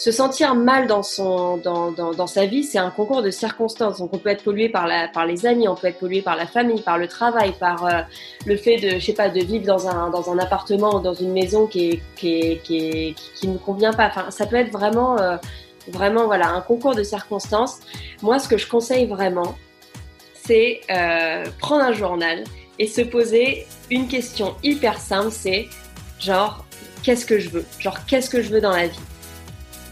Se sentir mal dans, sa vie, c'est un concours de circonstances. On peut être pollué par, les amis, on peut être pollué par la famille, par le travail, par euh, le fait de, je pas, de vivre dans un, appartement ou dans une maison qui est, qui, ne convient pas. Ça peut être vraiment, euh, vraiment voilà, un concours de circonstances. Moi, ce que je conseille vraiment, c'est euh, prendre un journal et se poser une question hyper simple, c'est genre, qu'est-ce que je veux? Genre, qu'est-ce que je veux dans la vie?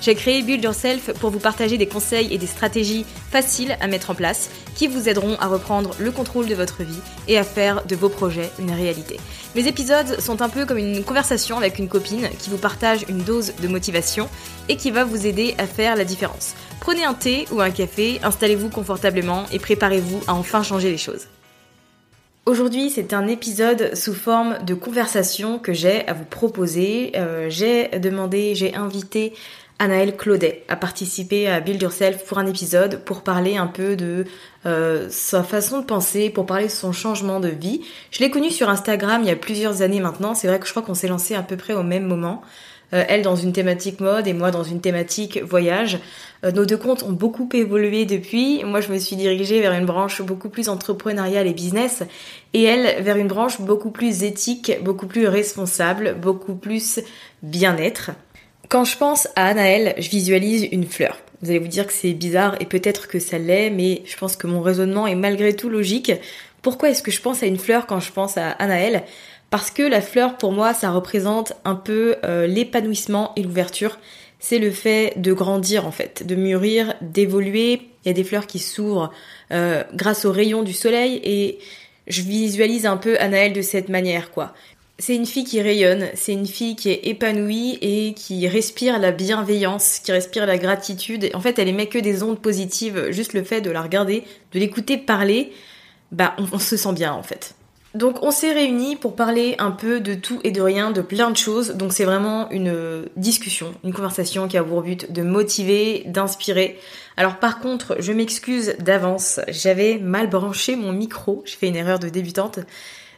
J'ai créé Build Yourself pour vous partager des conseils et des stratégies faciles à mettre en place qui vous aideront à reprendre le contrôle de votre vie et à faire de vos projets une réalité. Mes épisodes sont un peu comme une conversation avec une copine qui vous partage une dose de motivation et qui va vous aider à faire la différence. Prenez un thé ou un café, installez-vous confortablement et préparez-vous à enfin changer les choses. Aujourd'hui, c'est un épisode sous forme de conversation que j'ai à vous proposer. Euh, j'ai demandé, j'ai invité Anaëlle Claudet a participé à Build Yourself pour un épisode pour parler un peu de euh, sa façon de penser, pour parler de son changement de vie. Je l'ai connue sur Instagram il y a plusieurs années maintenant. C'est vrai que je crois qu'on s'est lancé à peu près au même moment. Euh, elle dans une thématique mode et moi dans une thématique voyage. Euh, nos deux comptes ont beaucoup évolué depuis. Moi, je me suis dirigée vers une branche beaucoup plus entrepreneuriale et business, et elle vers une branche beaucoup plus éthique, beaucoup plus responsable, beaucoup plus bien-être. Quand je pense à Anaël, je visualise une fleur. Vous allez vous dire que c'est bizarre et peut-être que ça l'est, mais je pense que mon raisonnement est malgré tout logique. Pourquoi est-ce que je pense à une fleur quand je pense à Anaël Parce que la fleur, pour moi, ça représente un peu euh, l'épanouissement et l'ouverture. C'est le fait de grandir en fait, de mûrir, d'évoluer. Il y a des fleurs qui s'ouvrent euh, grâce aux rayons du soleil et je visualise un peu Anaël de cette manière quoi c'est une fille qui rayonne, c'est une fille qui est épanouie et qui respire la bienveillance, qui respire la gratitude. En fait, elle émet que des ondes positives. Juste le fait de la regarder, de l'écouter parler, bah, on, se sent bien en fait. Donc on s'est réunis pour parler un peu de tout et de rien, de plein de choses. Donc c'est vraiment une discussion, une conversation qui a pour but de motiver, d'inspirer. Alors par contre, je m'excuse d'avance, j'avais mal branché mon micro, j'ai fait une erreur de débutante.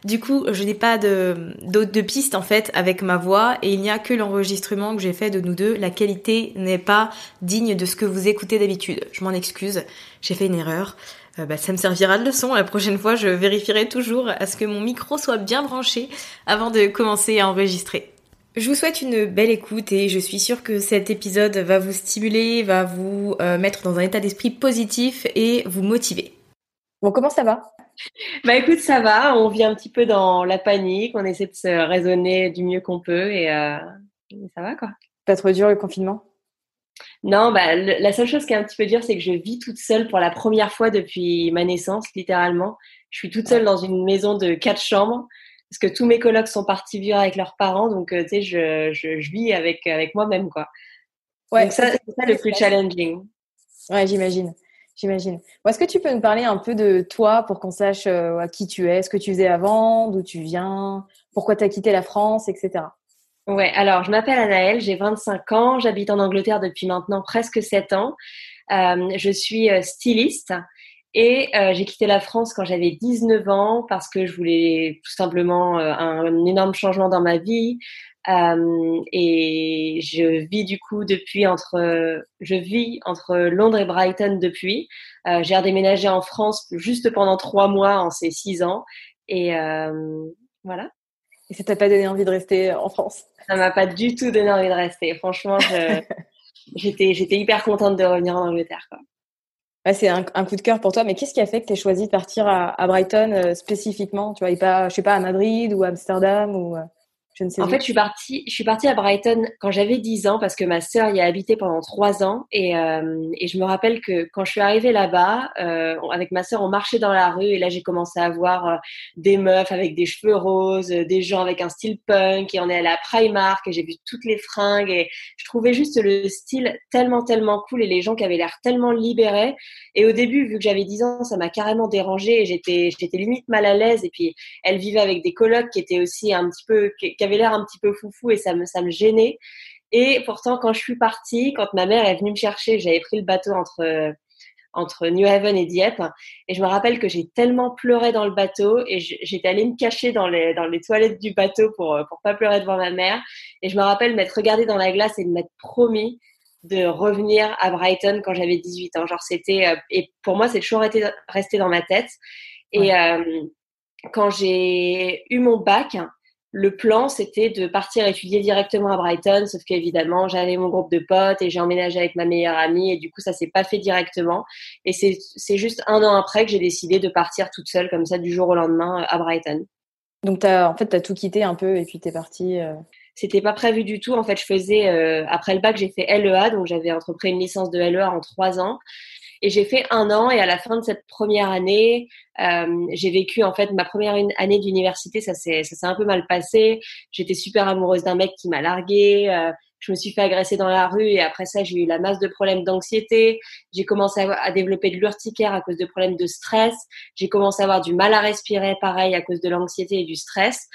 Du coup, je n'ai pas de, de, piste en fait avec ma voix et il n'y a que l'enregistrement que j'ai fait de nous deux. La qualité n'est pas digne de ce que vous écoutez d'habitude. Je m'en excuse, j'ai fait une erreur. Euh, bah, ça me servira de leçon. La prochaine fois, je vérifierai toujours à ce que mon micro soit bien branché avant de commencer à enregistrer. Je vous souhaite une belle écoute et je suis sûre que cet épisode va vous stimuler, va vous euh, mettre dans un état d'esprit positif et vous motiver. Bon, comment ça va? bah écoute, ça va. On vit un petit peu dans la panique. On essaie de se raisonner du mieux qu'on peut et, euh, ça va quoi. Pas trop dur le confinement? Non, bah la seule chose qui est un petit peu dure, c'est que je vis toute seule pour la première fois depuis ma naissance, littéralement. Je suis toute seule dans une maison de quatre chambres parce que tous mes colocs sont partis vivre avec leurs parents, donc euh, tu sais, je, je, je, vis avec avec moi-même quoi. Ouais, c'est ça, le plus challenging. Ouais, j'imagine. J'imagine. Est-ce que tu peux nous parler un peu de toi pour qu'on sache à qui tu es, ce que tu faisais avant, d'où tu viens, pourquoi tu as quitté la France, etc. Ouais, alors je m'appelle Anaëlle, j'ai 25 ans, j'habite en Angleterre depuis maintenant presque 7 ans. je suis styliste et euh, j'ai quitté la France quand j'avais 19 ans parce que je voulais tout simplement euh, un, énorme changement dans ma vie. Euh, et je vis du coup depuis entre, je vis entre Londres et Brighton depuis. Euh, j'ai redéménagé en France juste pendant trois mois en ces six ans. Et voilà. Et ça t'a pas donné envie de rester en France? Ça m'a pas du tout donné envie de rester. Franchement, j'étais j'étais hyper contente de revenir en Angleterre. Quoi c'est un, coup de cœur pour toi, mais qu'est-ce qui a fait que tu aies choisi de partir à, Brighton euh, spécifiquement? Tu vois, et pas, je sais pas, à Madrid ou à Amsterdam ou en fait, je suis partie, je suis partie à Brighton quand j'avais 10 ans parce que ma sœur y a habité pendant 3 ans. Et, euh, et je me rappelle que quand je suis arrivée là-bas, euh, avec ma sœur, on marchait dans la rue. Et là j'ai commencé à voir euh, des meufs avec des cheveux roses, des gens avec un style punk. Et on est allé à Primark et j'ai vu toutes les fringues. Et je trouvais juste le style tellement tellement cool. Et les gens qui avaient l'air tellement libérés. Et au début, vu que j'avais 10 ans, ça m'a carrément dérangée. Et j'étais j'étais limite mal à l'aise. Et puis elle vivait avec des colocs qui étaient aussi un petit peu qui avaient l'air un petit peu foufou et ça me, ça me gênait. Et pourtant, quand je suis partie, quand ma mère est venue me chercher, j'avais pris le bateau entre entre New Haven et Dieppe. Et je me rappelle que j'ai tellement pleuré dans le bateau et j'étais allée me cacher dans les, dans les toilettes du bateau pour, pour pas pleurer devant ma mère. Et je me rappelle m'être regardée dans la glace et de m'être promis de revenir à Brighton quand j'avais 18 ans. Genre, c'était, euh, et pour moi, c'est toujours été, resté dans ma tête. Et euh, quand j'ai eu mon bac, le plan, c'était de partir étudier directement à Brighton, sauf qu'évidemment, j'avais mon groupe de potes et j'ai emménagé avec ma meilleure amie et du coup, ça s'est pas fait directement. Et c'est juste un an après que j'ai décidé de partir toute seule comme ça du jour au lendemain à Brighton. Donc, as, en fait, tu as tout quitté un peu et puis tu es partie. Euh... C'était pas prévu du tout. En fait, je faisais, euh, après le bac, j'ai fait LEA, donc j'avais entrepris une licence de LEA en trois ans. Et j'ai fait un an et à la fin de cette première année, euh, j'ai vécu en fait ma première année d'université. Ça s'est ça s'est un peu mal passé. J'étais super amoureuse d'un mec qui m'a larguée. Euh, je me suis fait agresser dans la rue et après ça j'ai eu la masse de problèmes d'anxiété. J'ai commencé à, à, développer de l'urticaire à cause de problèmes de stress. J'ai commencé à avoir du mal à respirer, pareil à cause de l'anxiété et du stress.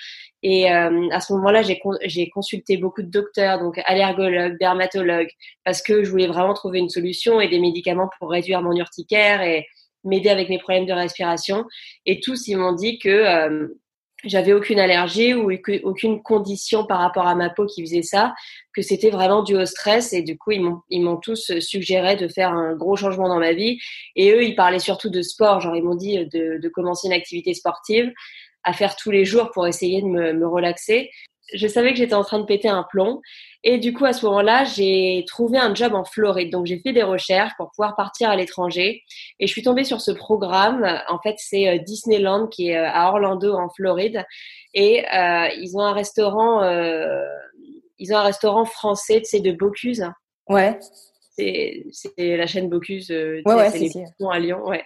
Et euh, à ce moment-là, j'ai consulté beaucoup de docteurs, donc allergologues, dermatologues, parce que je voulais vraiment trouver une solution et des médicaments pour réduire mon urticaire et m'aider avec mes problèmes de respiration. Et tous, ils m'ont dit que euh, j'avais aucune allergie ou aucune condition par rapport à ma peau qui faisait ça, que c'était vraiment dû au stress. Et du coup, ils m'ont tous suggéré de faire un gros changement dans ma vie. Et eux, ils parlaient surtout de sport. Genre, ils m'ont dit de, de commencer une activité sportive à faire tous les jours pour essayer de me, me relaxer. Je savais que j'étais en train de péter un plomb. Et du coup, à ce moment-là, j'ai trouvé un job en Floride. Donc, j'ai fait des recherches pour pouvoir partir à l'étranger. Et je suis tombée sur ce programme. En fait, c'est euh, Disneyland qui est euh, à Orlando, en Floride. Et euh, ils ont un restaurant, euh, ils ont un restaurant français, tu sais, de Bocuse. Ouais. C'est la chaîne Bocuse. ouais, ouais, c'est à Lyon. Ouais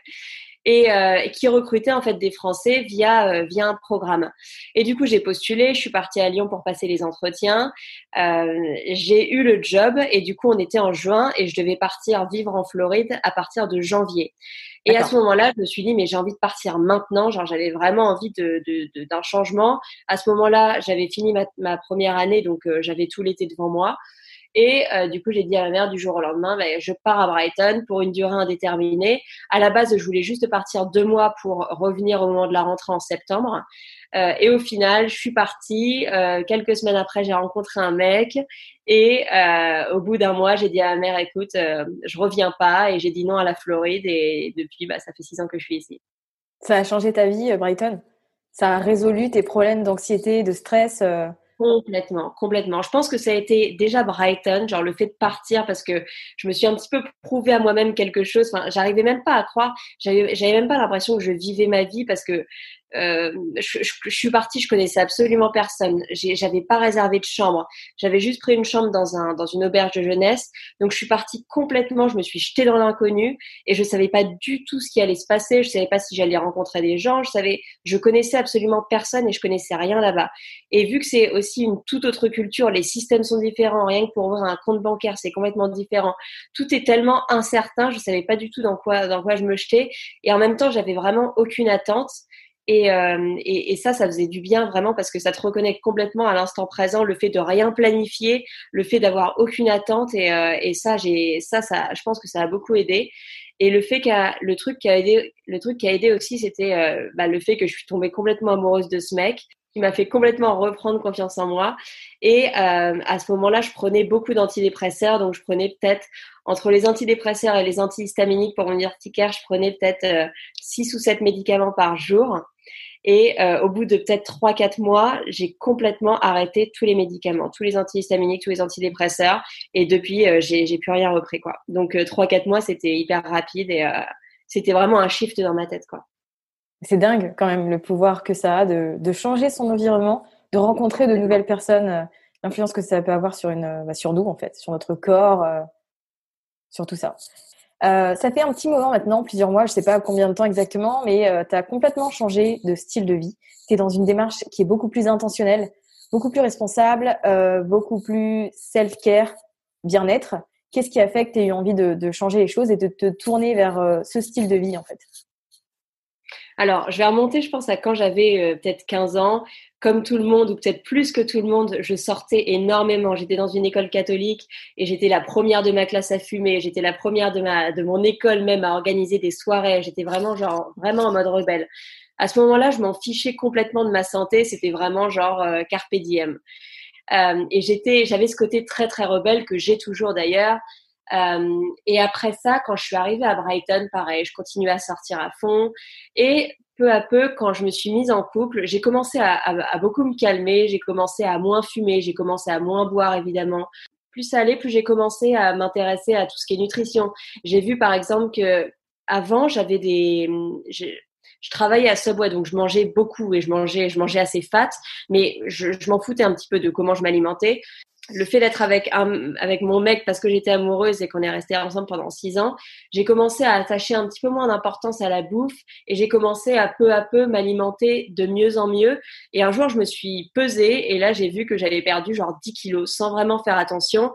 et euh, qui recrutait en fait des Français via euh, via un programme. Et du coup, j'ai postulé, je suis partie à Lyon pour passer les entretiens. Euh, j'ai eu le job et du coup, on était en juin et je devais partir vivre en Floride à partir de janvier. Et à ce moment-là, je me suis dit, mais j'ai envie de partir maintenant. Genre, j'avais vraiment envie de, d'un changement. À ce moment-là, j'avais fini ma, ma première année, donc euh, j'avais tout l'été devant moi. Et euh, du coup, j'ai dit à ma mère du jour au lendemain, bah, je pars à Brighton pour une durée indéterminée. À la base, je voulais juste partir deux mois pour revenir au moment de la rentrée en septembre. Euh, et au final, je suis partie. Euh, quelques semaines après, j'ai rencontré un mec. Et euh, au bout d'un mois, j'ai dit à ma mère, écoute, euh, je reviens pas. Et j'ai dit non à la Floride. Et depuis, bah, ça fait six ans que je suis ici. Ça a changé ta vie, Brighton? Ça a résolu tes problèmes d'anxiété, de stress Complètement, complètement. Je pense que ça a été déjà Brighton, genre le fait de partir parce que je me suis un petit peu prouvé à moi-même quelque chose. J'arrivais même pas à croire, j'avais même pas l'impression que je vivais ma vie parce que euh, je, je, suis partie, je connaissais absolument personne. J'avais pas réservé de chambre. J'avais juste pris une chambre dans un dans une auberge de jeunesse. Donc je suis partie complètement. Je me suis jetée dans l'inconnu et je savais pas du tout ce qui allait se passer. Je savais pas si j'allais rencontrer des gens. Je savais, je connaissais absolument personne et je connaissais rien là-bas. Et vu que c'est aussi une toute autre culture, les systèmes sont différents. Rien que pour ouvrir un compte bancaire, c'est complètement différent. Tout est tellement incertain. Je savais pas du tout dans quoi dans quoi je me jetais. Et en même temps, j'avais vraiment aucune attente. Euh, et, et, ça, ça faisait du bien vraiment parce que ça te reconnecte complètement à l'instant présent, le fait de rien planifier, le fait d'avoir aucune attente. Et, euh, et ça, j'ai ça, ça, je pense que ça a beaucoup aidé. Et le fait qu'a le truc qui a aidé, le truc qui a aidé aussi, c'était euh, bah, le fait que je suis tombée complètement amoureuse de ce mec qui m'a fait complètement reprendre confiance en moi. Et euh, à ce moment-là, je prenais beaucoup d'antidépresseurs. Donc, je prenais peut-être, entre les antidépresseurs et les antihistaminiques pour mon urticaire, je prenais peut-être euh, 6 ou 7 médicaments par jour. Et euh, au bout de peut-être 3-4 mois, j'ai complètement arrêté tous les médicaments, tous les antihistaminiques, tous les antidépresseurs. Et depuis, euh, j'ai, plus rien repris. quoi. Donc, 3-4 mois, c'était hyper rapide et c'était vraiment un shift dans ma tête. quoi. C'est dingue quand même le pouvoir que ça a de, de, changer son environnement, de rencontrer de nouvelles personnes, euh, l'influence que ça peut avoir sur une, euh, bah, sur nous en fait, sur notre corps, euh, sur tout ça. Euh, ça fait un petit moment maintenant, plusieurs mois, je sais pas combien de temps exactement, mais euh, tu as complètement changé de style de vie. Tu es dans une démarche qui est beaucoup plus intentionnelle, beaucoup plus responsable, beaucoup plus self-care, bien-être. Qu'est-ce qui a fait que tu as eu envie de, de, changer les choses et de te tourner vers ce style de vie en fait? Alors, je vais remonter, je pense, à quand j'avais euh, peut-être 15 ans. Comme tout le monde, ou peut-être plus que tout le monde, je sortais énormément. J'étais dans une école catholique et j'étais la première de ma classe à fumer. J'étais la première de, ma, de mon école même à organiser des soirées. J'étais vraiment, genre, vraiment en mode rebelle. À ce moment-là, je m'en fichais complètement de ma santé. C'était vraiment genre euh, carpe diem. Euh, et j'étais, j'avais ce côté très très rebelle que j'ai toujours d'ailleurs. Euh, et après ça, quand je suis arrivée à Brighton, pareil, je continuais à sortir à fond. Et peu à peu, quand je me suis mise en couple, j'ai commencé à, beaucoup me calmer, j'ai commencé à moins fumer, j'ai commencé à moins boire évidemment. Plus ça allait, plus j'ai commencé à m'intéresser à tout ce qui est nutrition. J'ai vu par exemple que avant, j'avais des, je, travaillais à Subway, donc je mangeais beaucoup et je mangeais, je mangeais assez fat, mais je m'en foutais un petit peu de comment je m'alimentais le fait d'être avec avec mon mec parce que j'étais amoureuse et qu'on est resté ensemble pendant six ans, j'ai commencé à attacher un petit peu moins d'importance à la bouffe et j'ai commencé à peu à peu m'alimenter de mieux en mieux. Et un jour, je me suis pesée et là, j'ai vu que j'avais perdu genre 10 kilos sans vraiment faire attention.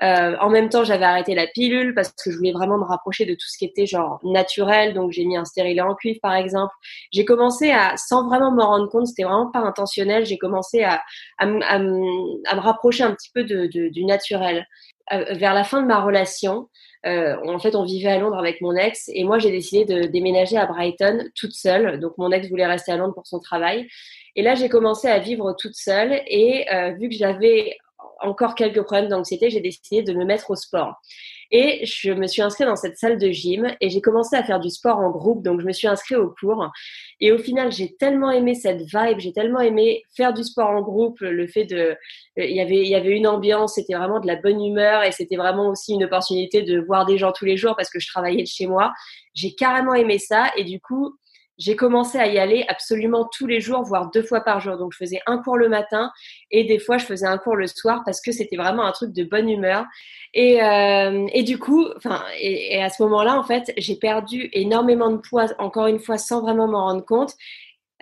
Euh, en même temps, j'avais arrêté la pilule parce que je voulais vraiment me rapprocher de tout ce qui était genre naturel. Donc, j'ai mis un stérilet en cuivre, par exemple. J'ai commencé à, sans vraiment me rendre compte, c'était vraiment pas intentionnel, j'ai commencé à, à, me rapprocher un petit peu de, du naturel. Euh, vers la fin de ma relation, euh, en fait, on vivait à Londres avec mon ex et moi, j'ai décidé de déménager à Brighton toute seule. Donc, mon ex voulait rester à Londres pour son travail. Et là, j'ai commencé à vivre toute seule et euh, vu que j'avais encore quelques problèmes d'anxiété, j'ai décidé de me mettre au sport. Et je me suis inscrite dans cette salle de gym et j'ai commencé à faire du sport en groupe. Donc, je me suis inscrite au cours. Et au final, j'ai tellement aimé cette vibe, j'ai tellement aimé faire du sport en groupe, le fait de, il y avait, il y avait une ambiance, c'était vraiment de la bonne humeur et c'était vraiment aussi une opportunité de voir des gens tous les jours parce que je travaillais de chez moi. J'ai carrément aimé ça et du coup, j'ai commencé à y aller absolument tous les jours, voire deux fois par jour. Donc, je faisais un cours le matin et des fois, je faisais un cours le soir parce que c'était vraiment un truc de bonne humeur. Et, euh, du coup, enfin, et, à ce moment-là, en fait, j'ai perdu énormément de poids, encore une fois, sans vraiment m'en rendre compte.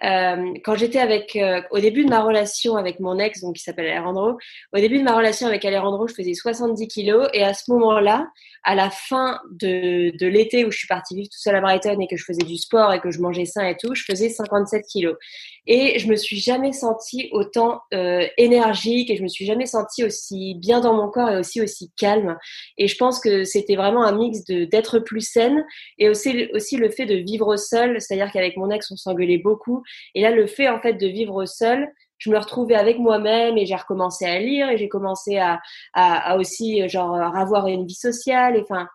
Euh, quand j'étais avec, euh, au début de ma relation avec mon ex, donc qui s'appelle Alejandro, au début de ma relation avec Alejandro, je faisais 70 kilos et à ce moment-là, à la fin de, de l'été où je suis partie vivre tout seul à Brighton et que je faisais du sport et que je mangeais sain et tout, je faisais 57 kilos. Et je me suis jamais sentie autant euh, énergique et je me suis jamais sentie aussi bien dans mon corps et aussi aussi calme. Et je pense que c'était vraiment un mix de d'être plus saine et aussi aussi le fait de vivre seule, c'est-à-dire qu'avec mon ex on s'engueulait beaucoup. Et là le fait en fait de vivre seule je me retrouvais avec moi-même et j'ai recommencé à lire et j'ai commencé à, à, à, aussi genre avoir une vie sociale et enfin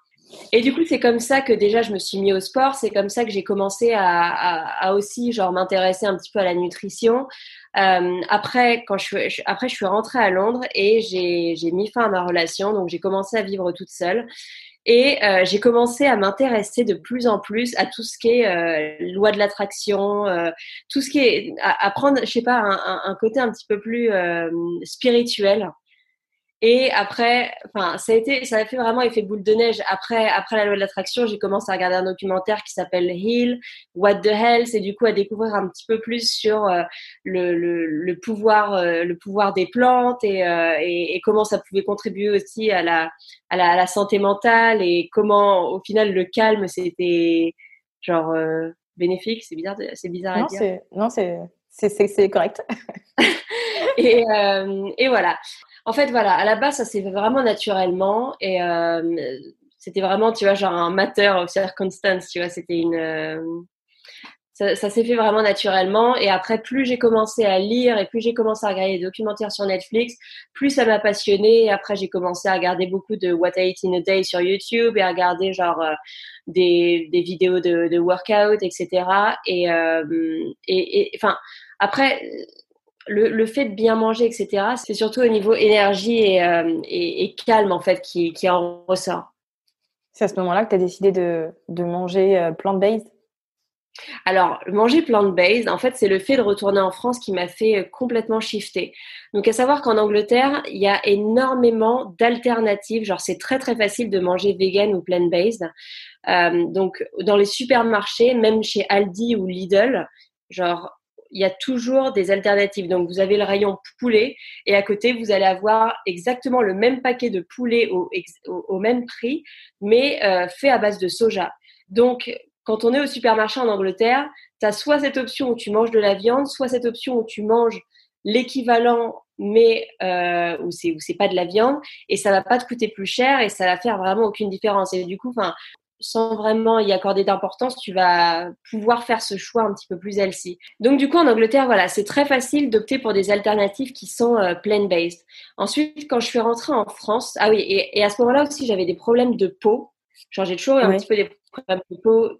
et du coup c'est comme ça que déjà je me suis mis au sport. C'est comme ça que j'ai commencé à, aussi genre m'intéresser un petit peu à la nutrition. Euh, après quand je suis après je suis rentrée à Londres et j'ai mis fin à ma relation. Donc j'ai commencé à vivre toute seule. Et euh, j'ai commencé à m'intéresser de plus en plus à tout ce qui est euh, loi de l'attraction, tout ce qui est à, prendre, je sais pas, un, côté un petit peu plus spirituel. Et après, enfin, ça a été, ça a fait vraiment effet boule de neige. Après, après la loi de l'attraction, j'ai commencé à regarder un documentaire qui s'appelle Heal, What the Hell, c'est du coup à découvrir un petit peu plus sur euh, le, le, le, pouvoir, euh, le pouvoir des plantes et, euh, et, et, comment ça pouvait contribuer aussi à la, à la, à la santé mentale et comment, au final, le calme, c'était genre bénéfique. C'est bizarre, c'est bizarre non, à dire. Non, c'est, c'est, correct. et, et voilà. En fait, voilà, à la base, ça s'est fait vraiment naturellement et euh, c'était vraiment, tu vois, genre un matter of circumstance, tu vois, c'était une. Euh, ça, s'est fait vraiment naturellement et après, plus j'ai commencé à lire et plus j'ai commencé à regarder des documentaires sur Netflix, plus ça m'a passionné. Et après, j'ai commencé à regarder beaucoup de What I Eat in a Day sur YouTube et à regarder genre euh, des, des vidéos de, de workout, etc. Et, et, enfin, après le, le, fait de bien manger, etc., c'est surtout au niveau énergie et, euh, et, et, calme, en fait, qui, qui en ressort. C'est à ce moment-là que tu as décidé de, de manger euh, plant-based? Alors, manger plant-based, en fait, c'est le fait de retourner en France qui m'a fait euh, complètement shifter. Donc, à savoir qu'en Angleterre, il y a énormément d'alternatives. Genre, c'est très, très facile de manger vegan ou plant-based. Euh, donc, dans les supermarchés, même chez Aldi ou Lidl, genre, il y a toujours des alternatives. Donc, vous avez le rayon poulet et à côté, vous allez avoir exactement le même paquet de poulet au, même prix, mais euh, fait à base de soja. Donc, quand on est au supermarché en Angleterre, tu as soit cette option où tu manges de la viande, soit cette option où tu manges l'équivalent mais euh, où c'est pas de la viande et ça va pas te coûter plus cher et ça va faire vraiment aucune différence et du coup sans vraiment y accorder d'importance, tu vas pouvoir faire ce choix un petit peu plus healthy. Donc du coup en Angleterre, voilà, c'est très facile d'opter pour des alternatives qui sont euh, plant-based. Ensuite, quand je suis rentrée en France, ah oui, et, et à ce moment-là aussi, j'avais des problèmes de peau. Genre j'ai toujours eu un petit peu des problèmes de peau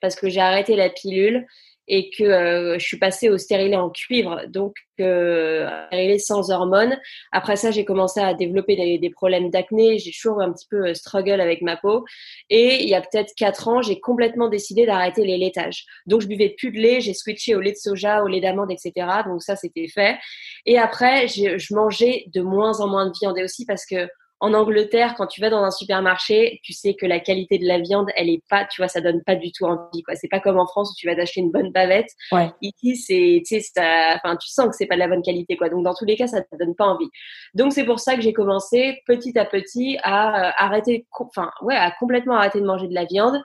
parce que j'ai arrêté la pilule et que euh, je suis passée au stérilet en cuivre, donc euh, stérilet sans hormones. Après ça, j'ai commencé à développer des, problèmes d'acné. J'ai toujours un petit peu euh, struggle avec ma peau. Et il y a peut-être quatre ans, j'ai complètement décidé d'arrêter les laitages. Donc je buvais plus de lait, j'ai switché au lait de soja, au lait d'amande, etc. Donc ça, c'était fait. Et après, je mangeais de moins en moins de viande aussi parce que en Angleterre, quand tu vas dans un supermarché, tu sais que la qualité de la viande, elle est pas, tu vois, ça donne pas du tout envie, quoi. C'est pas comme en France où tu vas t'acheter une bonne bavette. Ouais. Ici, c'est, tu sais, ça, enfin, tu sens que c'est pas de la bonne qualité, quoi. Donc, dans tous les cas, ça te donne pas envie. Donc, c'est pour ça que j'ai commencé petit à petit à euh, arrêter, enfin, ouais, à complètement arrêter de manger de la viande.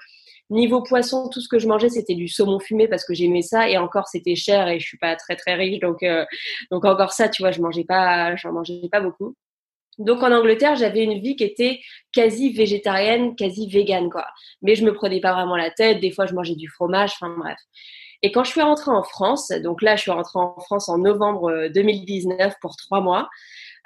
Niveau poisson, tout ce que je mangeais, c'était du saumon fumé parce que j'aimais ça et encore c'était cher et je suis pas très très riche donc euh, donc encore ça, tu vois, je mangeais pas, j'en mangeais pas beaucoup. Donc en Angleterre, j'avais une vie qui était quasi végétarienne, quasi végane quoi. Mais je me prenais pas vraiment la tête. Des fois, je mangeais du fromage. Enfin bref. Et quand je suis rentrée en France, donc là, je suis rentrée en France en novembre 2019 euh, pour trois mois.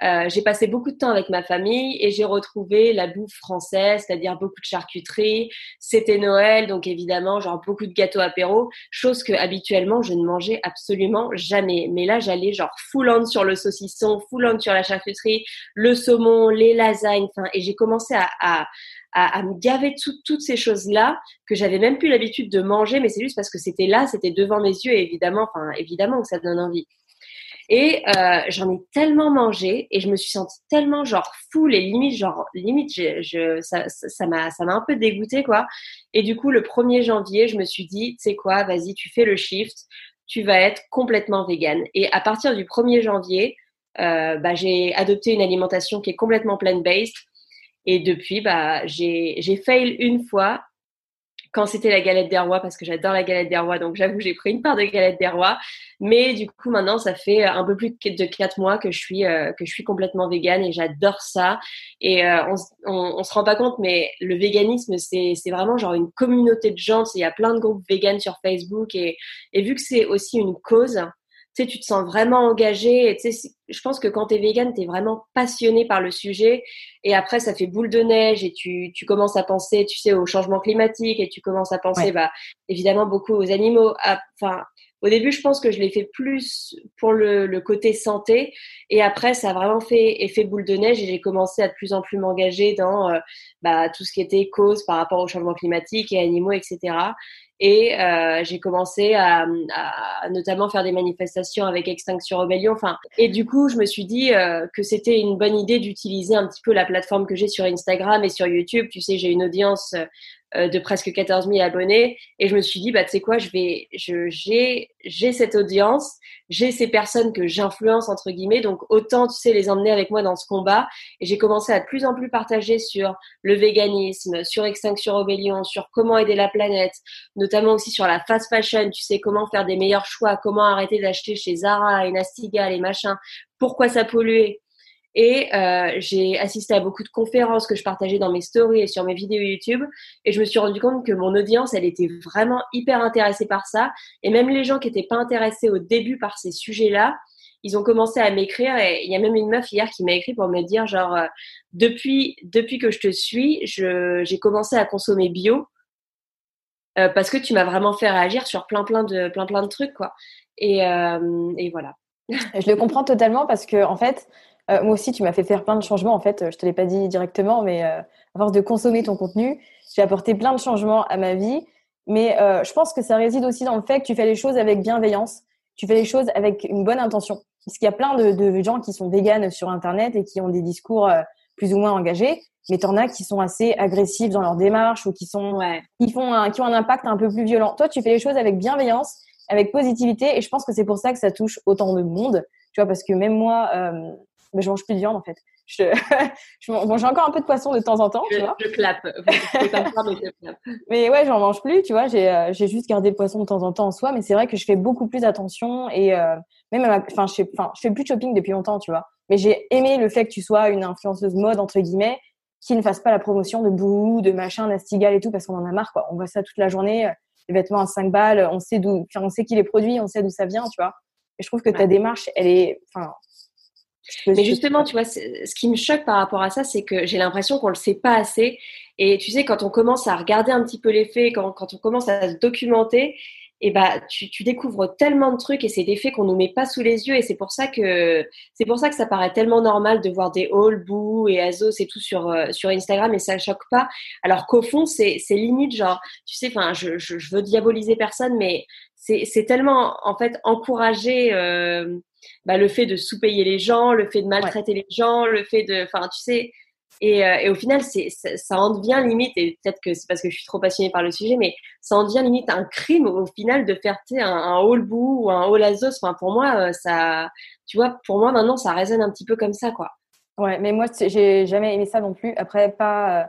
Euh, j'ai passé beaucoup de temps avec ma famille et j'ai retrouvé la bouffe française, c'est-à-dire beaucoup de charcuterie. C'était Noël, donc évidemment, genre beaucoup de gâteaux apéro, chose que habituellement je ne mangeais absolument jamais. Mais là, j'allais genre full on sur le saucisson, full on sur la charcuterie, le saumon, les lasagnes, enfin, et j'ai commencé à, à à, me gaver de toutes ces choses-là que j'avais même plus l'habitude de manger, mais c'est juste parce que c'était là, c'était devant mes yeux, et évidemment, enfin évidemment que ça donne envie. Et euh, j'en ai tellement mangé et je me suis sentie tellement genre full et limite genre limite je, je ça m'a ça un peu dégoûté quoi. Et du coup le 1er janvier, je me suis dit tu sais quoi, vas-y, tu fais le shift, tu vas être complètement vegan. Et à partir du 1er janvier, euh, bah, j'ai adopté une alimentation qui est complètement plant-based. Et depuis, bah, j'ai fail une fois quand c'était la galette des rois parce que j'adore la galette des rois. Donc j'avoue, j'ai pris une part de galette des rois. Mais du coup, maintenant, ça fait un peu plus de quatre mois que je suis euh, que je suis complètement végane et j'adore ça. Et euh, on, on, on, se rend pas compte, mais le véganisme, c'est c'est vraiment genre une communauté de gens. Il y a plein de groupes véganes sur Facebook et et vu que c'est aussi une cause, tu sais, tu te sens vraiment engagé. Et tu sais, je pense que quand tu es vegan, tu es vraiment passionné par le sujet. Et après, ça fait boule de neige et tu, tu commences à penser, tu sais, au changement climatique et tu commences à penser, bah, évidemment, beaucoup aux animaux. Enfin, Au début, je pense que je l'ai fait plus pour le, côté santé. Et après, ça a vraiment fait effet boule de neige et j'ai commencé à de plus en plus m'engager dans euh, bah, tout ce qui était cause par rapport au changement climatique et animaux, etc. Et euh, j'ai commencé à, notamment faire des manifestations avec Extinction Rebellion. Et du coup, je me suis dit euh, que c'était une bonne idée d'utiliser un petit peu la plateforme que j'ai sur Instagram et sur YouTube. Tu sais, j'ai une audience de presque 14 000 abonnés. Et je me suis dit, bah, tu sais quoi, je vais, je, j'ai, j'ai cette audience, j'ai ces personnes que j'influence, entre guillemets. Donc, autant, tu sais, les emmener avec moi dans ce combat. Et j'ai commencé à de plus en plus partager sur le véganisme, sur Extinction Rebellion, sur comment aider la planète, notamment aussi sur la fast fashion. Tu sais, comment faire des meilleurs choix, comment arrêter d'acheter chez Zara et Nastiga, les machins, pourquoi ça polluait et euh, j'ai assisté à beaucoup de conférences que je partageais dans mes stories et sur mes vidéos YouTube. Et je me suis rendu compte que mon audience, elle était vraiment hyper intéressée par ça. Et même les gens qui n'étaient pas intéressés au début par ces sujets-là, ils ont commencé à m'écrire. Et il y a même une meuf hier qui m'a écrit pour me dire, genre, euh, depuis, depuis que je te suis, j'ai commencé à consommer bio. Euh, parce que tu m'as vraiment fait réagir sur plein plein de plein plein de trucs quoi et, euh, et voilà je le comprends totalement parce que en fait euh, moi aussi, tu m'as fait faire plein de changements. En fait, je te l'ai pas dit directement, mais euh, à force de consommer ton contenu, j'ai apporté plein de changements à ma vie. Mais euh, je pense que ça réside aussi dans le fait que tu fais les choses avec bienveillance. Tu fais les choses avec une bonne intention. Parce qu'il y a plein de, de, gens qui sont véganes sur Internet et qui ont des discours plus ou moins engagés. Mais tu en as qui sont assez agressifs dans leur démarche ou qui sont, qui font un, qui ont un impact un peu plus violent. Toi, tu fais les choses avec bienveillance, avec positivité, et je pense que c'est pour ça que ça touche autant de monde. Tu vois, parce que même moi, euh, mais je mange plus de viande en fait. Je, je mange encore un peu de poisson de temps en temps, je, tu vois. Je clappe. mais ouais, j'en mange plus, tu vois. J'ai euh, j'ai juste gardé le poisson de temps en temps en soi, mais c'est vrai que je fais beaucoup plus attention et euh, même, enfin, je fais, enfin, je fais plus de shopping depuis longtemps, tu vois. Mais j'ai aimé le fait que tu sois une influenceuse mode entre guillemets, qui ne fasse pas la promotion de boue, de machin, d'astigal et tout, parce qu'on en a marre, quoi. On voit ça toute la journée, euh, les vêtements à 5 balles, on sait d'où, enfin, on sait qui les produit, on sait d'où ça vient, tu vois. Et je trouve que ta démarche, elle est, enfin, mais justement, tu vois, ce qui me choque par rapport à ça, c'est que j'ai l'impression qu'on le sait pas assez. Et tu sais, quand on commence à regarder un petit peu les faits, quand, quand on commence à se documenter, et eh bah, tu, tu, découvres tellement de trucs et c'est des faits qu'on nous met pas sous les yeux. Et c'est pour ça que c'est pour ça que ça paraît tellement normal de voir des hauls, Boo et Azos et tout sur euh, sur Instagram et ça choque pas. Alors qu'au fond, c'est c'est limite genre, tu sais, enfin, je, je, je veux diaboliser personne, mais c'est c'est tellement en fait encourager. Euh, bah, le fait de sous-payer les gens, le fait de maltraiter les gens, le fait de, enfin, tu sais, et, euh, et, au final, c'est, ça, en devient limite, et peut-être que c'est parce que je suis trop passionnée par le sujet, mais ça en devient limite un crime au final de faire un, un haul bout ou un haul azos. Enfin, pour moi, euh, ça, tu vois, pour moi maintenant, ça résonne un petit peu comme ça, quoi. Ouais, mais moi, j'ai jamais aimé ça non plus. Après, pas, euh,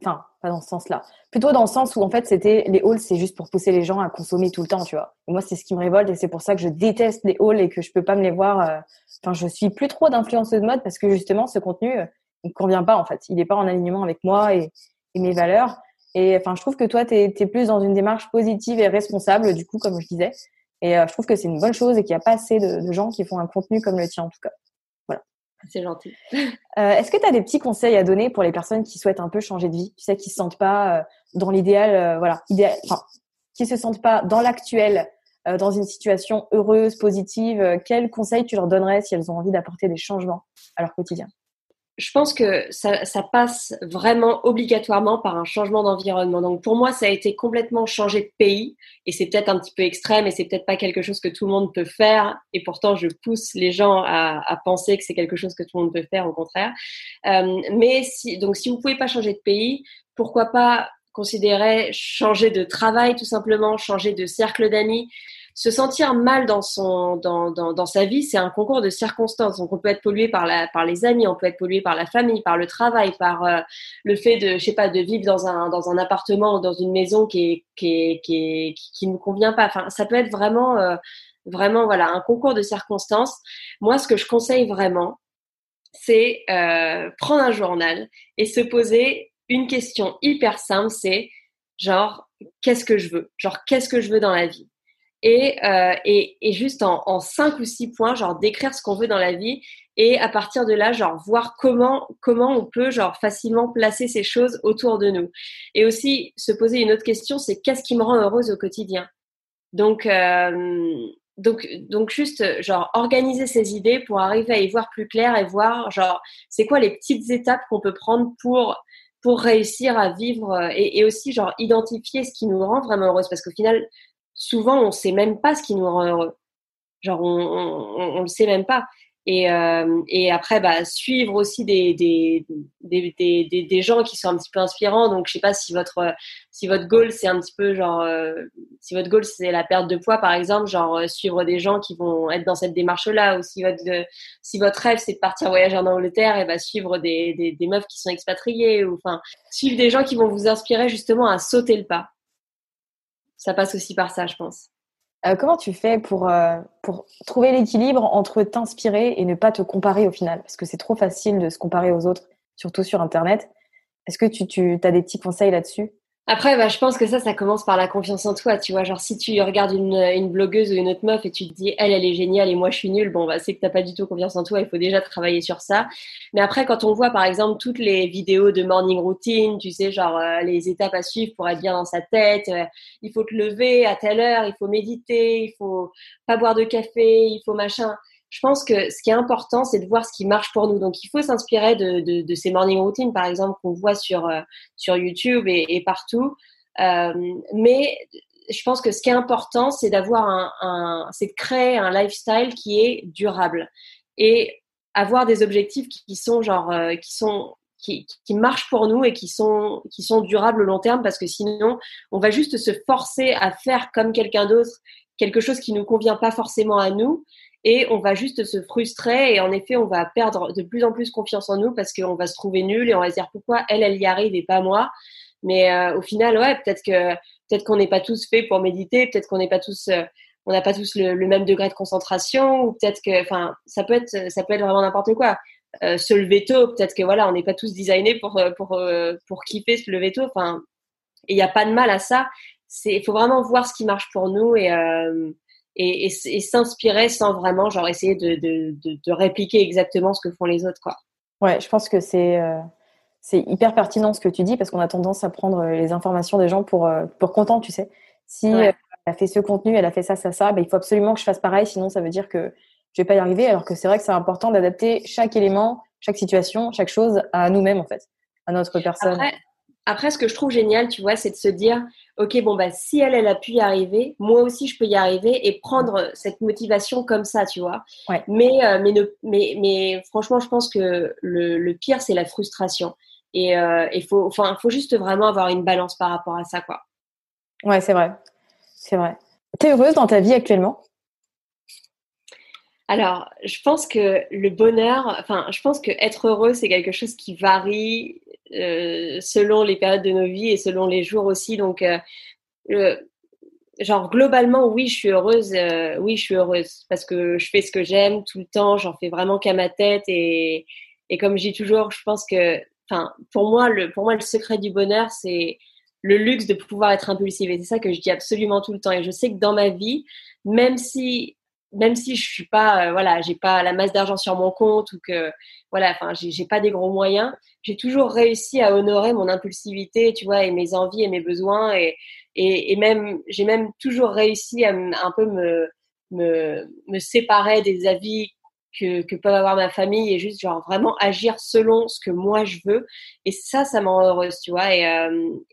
enfin, pas dans ce sens-là. Plutôt dans le sens où en fait c'était les hauls, c'est juste pour pousser les gens à consommer tout le temps, tu vois. Moi c'est ce qui me révolte et c'est pour ça que je déteste les hauls et que je peux pas me les voir. Euh, enfin, je suis plus trop d'influenceuse de mode parce que justement ce contenu euh, il convient pas en fait. Il est pas en alignement avec moi et, mes valeurs. Et enfin, je trouve que toi tu es, plus dans une démarche positive et responsable du coup, comme je disais. Et euh, je trouve que c'est une bonne chose et qu'il n'y a pas assez de, de gens qui font un contenu comme le tien en tout cas. C'est gentil. Euh, Est-ce que tu des petits conseils à donner pour les personnes qui souhaitent un peu changer de vie? Tu sais, qui se sentent pas euh, dans l'idéal, euh, voilà, idéal, enfin, qui se sentent pas dans l'actuel, dans une situation heureuse, positive. quels conseils tu leur donnerais si elles ont envie d'apporter des changements à leur quotidien? Je pense que ça, ça, passe vraiment obligatoirement par un changement d'environnement. Donc pour moi, ça a été complètement changé de pays et c'est peut-être un petit peu extrême et c'est peut-être pas quelque chose que tout le monde peut faire. Et pourtant, je pousse les gens à, à penser que c'est quelque chose que tout le monde peut faire, au contraire. Euh, mais si, donc si vous pouvez pas changer de pays, pourquoi pas considérer changer de travail tout simplement, changer de cercle d'amis se sentir mal dans sa vie, c'est un concours de circonstances. On peut être pollué par les amis, on peut être pollué par la famille, par le travail, par euh, le fait de je pas de vivre dans un appartement ou dans une maison qui est qui ne convient pas. Ça peut être vraiment euh, vraiment voilà un concours de circonstances. Moi, ce que je conseille vraiment, c'est euh, prendre un journal et se poser une question hyper simple, c'est genre qu'est-ce que je veux, genre qu'est-ce que je veux dans la vie? Et, euh, et, et, juste en, en cinq ou six points, genre décrire ce qu'on veut dans la vie et à partir de là, genre voir comment comment on peut genre facilement placer ces choses autour de nous. Et aussi se poser une autre question, c'est qu'est-ce qui me rend heureuse au quotidien? Donc, donc, donc juste genre organiser ses idées pour arriver à y voir plus clair et voir genre c'est quoi les petites étapes qu'on peut prendre pour pour réussir à vivre et, et, aussi genre identifier ce qui nous rend vraiment heureuse parce qu'au final souvent on sait même pas ce qui nous rend heureux genre on on, le sait même pas et, euh, après, bah, suivre aussi des, gens qui sont un petit peu inspirants. Donc, je sais pas si votre, si votre goal, c'est un petit peu genre, euh, si votre goal, c'est la perte de poids, par exemple, genre euh, suivre des gens qui vont être dans cette démarche-là. Ou si votre, si votre rêve, c'est de partir voyager en Angleterre, et bah, suivre des meufs qui sont expatriées. Ou enfin, suivre des gens qui vont vous inspirer justement à sauter le pas. Ça passe aussi par ça, je pense. Euh, comment tu fais pour, euh, pour trouver l'équilibre entre t'inspirer et ne pas te comparer au final? Parce que c'est trop facile de se comparer aux autres, surtout sur Internet. Est-ce que tu, tu as des petits conseils là-dessus? Après, bah, je pense que ça, ça commence par la confiance en toi, tu vois. Genre, si tu regardes une, blogueuse ou une autre meuf et tu te dis, elle, elle est géniale et moi, je suis nulle, bon, bah, c'est que t'as pas du tout confiance en toi. Il faut déjà travailler sur ça. Mais après, quand on voit, par exemple, toutes les vidéos de morning routine, tu sais, genre, euh, les étapes à suivre pour être bien dans sa tête, euh, il faut te lever à telle heure, il faut méditer, il faut pas boire de café, il faut machin je pense que ce qui est important, c'est de voir ce qui marche pour nous. Donc, il faut s'inspirer de, ces morning routines, par exemple, qu'on voit sur, euh, sur YouTube et, partout. Euh, mais je pense que ce qui est important, c'est d'avoir un, c'est de créer un lifestyle qui est durable et avoir des objectifs qui, sont genre, euh, qui sont qui, marchent pour nous et qui sont, qui sont durables au long terme parce que sinon, on va juste se forcer à faire comme quelqu'un d'autre quelque chose qui nous convient pas forcément à nous et on va juste se frustrer et en effet on va perdre de plus en plus confiance en nous parce qu'on va se trouver nul et on va se dire pourquoi elle elle y arrive et pas moi? Mais euh, au final ouais peut-être que peut-être qu'on n'est pas tous faits pour méditer peut-être qu'on n'est pas tous euh, on n'a pas tous le, même degré de concentration ou peut-être que enfin ça peut être ça peut être vraiment n'importe quoi. Euh, se lever tôt peut-être que voilà on n'est pas tous designés pour pour pour kiffer se lever tôt enfin il n'y a pas de mal à ça. C'est il faut vraiment voir ce qui marche pour nous et et, et, s'inspirer sans vraiment genre essayer de, de, de, de, répliquer exactement ce que font les autres quoi. Ouais, je pense que c'est euh, c'est hyper pertinent ce que tu dis parce qu'on a tendance à prendre les informations des gens pour euh, pour content, tu sais. Si elle a fait ce contenu, elle a fait ça ça ça, ben, il faut absolument que je fasse pareil sinon ça veut dire que je vais pas y arriver alors que c'est vrai que c'est important d'adapter chaque élément, chaque situation, chaque chose à nous-mêmes en fait, à notre personne. Après, après, ce que je trouve génial, tu vois, c'est de se dire, ok, bon bah si elle, elle a pu y arriver, moi aussi je peux y arriver et prendre cette motivation comme ça, tu vois. Mais, euh, mais, mais, mais franchement, je pense que le, le pire, c'est la frustration. Et il euh, faut, enfin, faut juste vraiment avoir une balance par rapport à ça, quoi. Ouais, c'est vrai, c'est vrai. T'es heureuse dans ta vie actuellement? Alors, je pense que le bonheur, enfin, je pense que être heureux, c'est quelque chose qui varie euh, selon les périodes de nos vies et selon les jours aussi. Donc, euh, genre globalement, oui, je suis heureuse. Euh, oui, je suis heureuse parce que je fais ce que j'aime tout le temps. J'en fais vraiment qu'à ma tête et et comme dis toujours, je pense que, enfin, pour moi, le pour moi, le secret du bonheur, c'est le luxe de pouvoir être impulsive. Et c'est ça que je dis absolument tout le temps. Et je sais que dans ma vie, même si même si je suis pas, euh, voilà, j'ai pas la masse d'argent sur mon compte ou que, voilà, enfin, j'ai pas des gros moyens, j'ai toujours réussi à honorer mon impulsivité, tu vois, et mes envies et mes besoins, et, et, et même, j'ai même toujours réussi à un peu me, me, me séparer des avis que, que peut avoir ma famille et juste genre vraiment agir selon ce que moi je veux. Et ça ça me rend heureuse tu vois. Et, euh,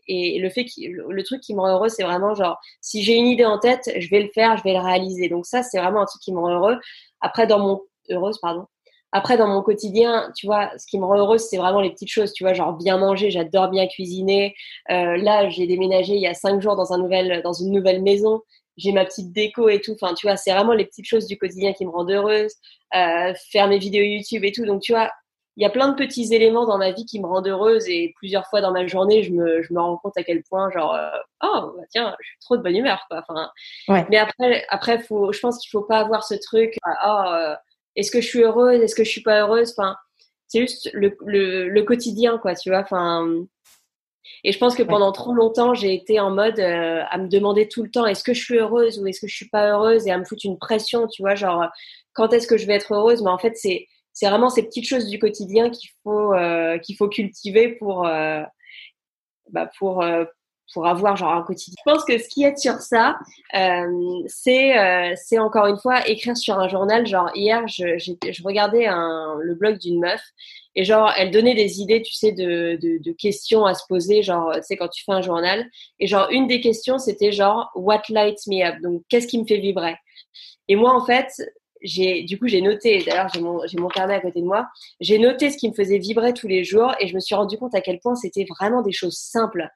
le fait que le truc qui me rend heureuse c'est vraiment genre si j'ai une idée en tête je vais le faire je vais le réaliser. Donc ça c'est vraiment un truc qui me rend heureux. Après dans mon heureuse pardon. Après, dans mon quotidien, tu vois, ce qui me rend heureuse, c'est vraiment les petites choses, tu vois, genre bien manger, j'adore bien cuisiner. Euh, là, j'ai déménagé il y a cinq jours dans, un nouvel, dans une nouvelle maison j'ai ma petite déco et tout. Enfin, tu vois, c'est vraiment les petites choses du quotidien qui me rendent heureuse. Euh, faire mes vidéos YouTube et tout. Donc, tu vois, il y a plein de petits éléments dans ma vie qui me rendent heureuse et plusieurs fois dans ma journée, je me, je me rends compte à quel point, genre, euh, oh, bah, tiens, je suis trop de bonne humeur, quoi. Enfin, mais après, après, faut, je pense qu'il faut pas avoir ce truc, oh, euh, est-ce que je suis heureuse, est-ce que je suis pas heureuse? Enfin, c'est juste le, le, le, quotidien, quoi, tu vois. Enfin, et je pense que pendant trop longtemps, j'ai été en mode euh, à me demander tout le temps est-ce que je suis heureuse ou est-ce que je suis pas heureuse et à me foutre une pression, tu vois, genre quand est-ce que je vais être heureuse? Mais en fait, c'est c'est vraiment ces petites choses du quotidien qu'il faut euh, qu'il faut cultiver pour euh, bah pour pour avoir genre un quotidien. Je pense que ce qui est sur ça, c'est c'est encore une fois écrire sur un journal. Genre hier, je, je regardais un, le blog d'une meuf et genre elle donnait des idées, tu sais, de, questions à se poser, genre tu sais quand tu fais un journal. Et genre une des questions c'était genre What lights me up? Donc qu'est-ce qui me fait vibrer? Et moi en fait, j'ai du coup j'ai noté d'ailleurs j'ai mon j'ai mon carnet à côté de moi j'ai noté ce qui me faisait vibrer tous les jours et je me suis rendu compte à quel point c'était vraiment des choses simples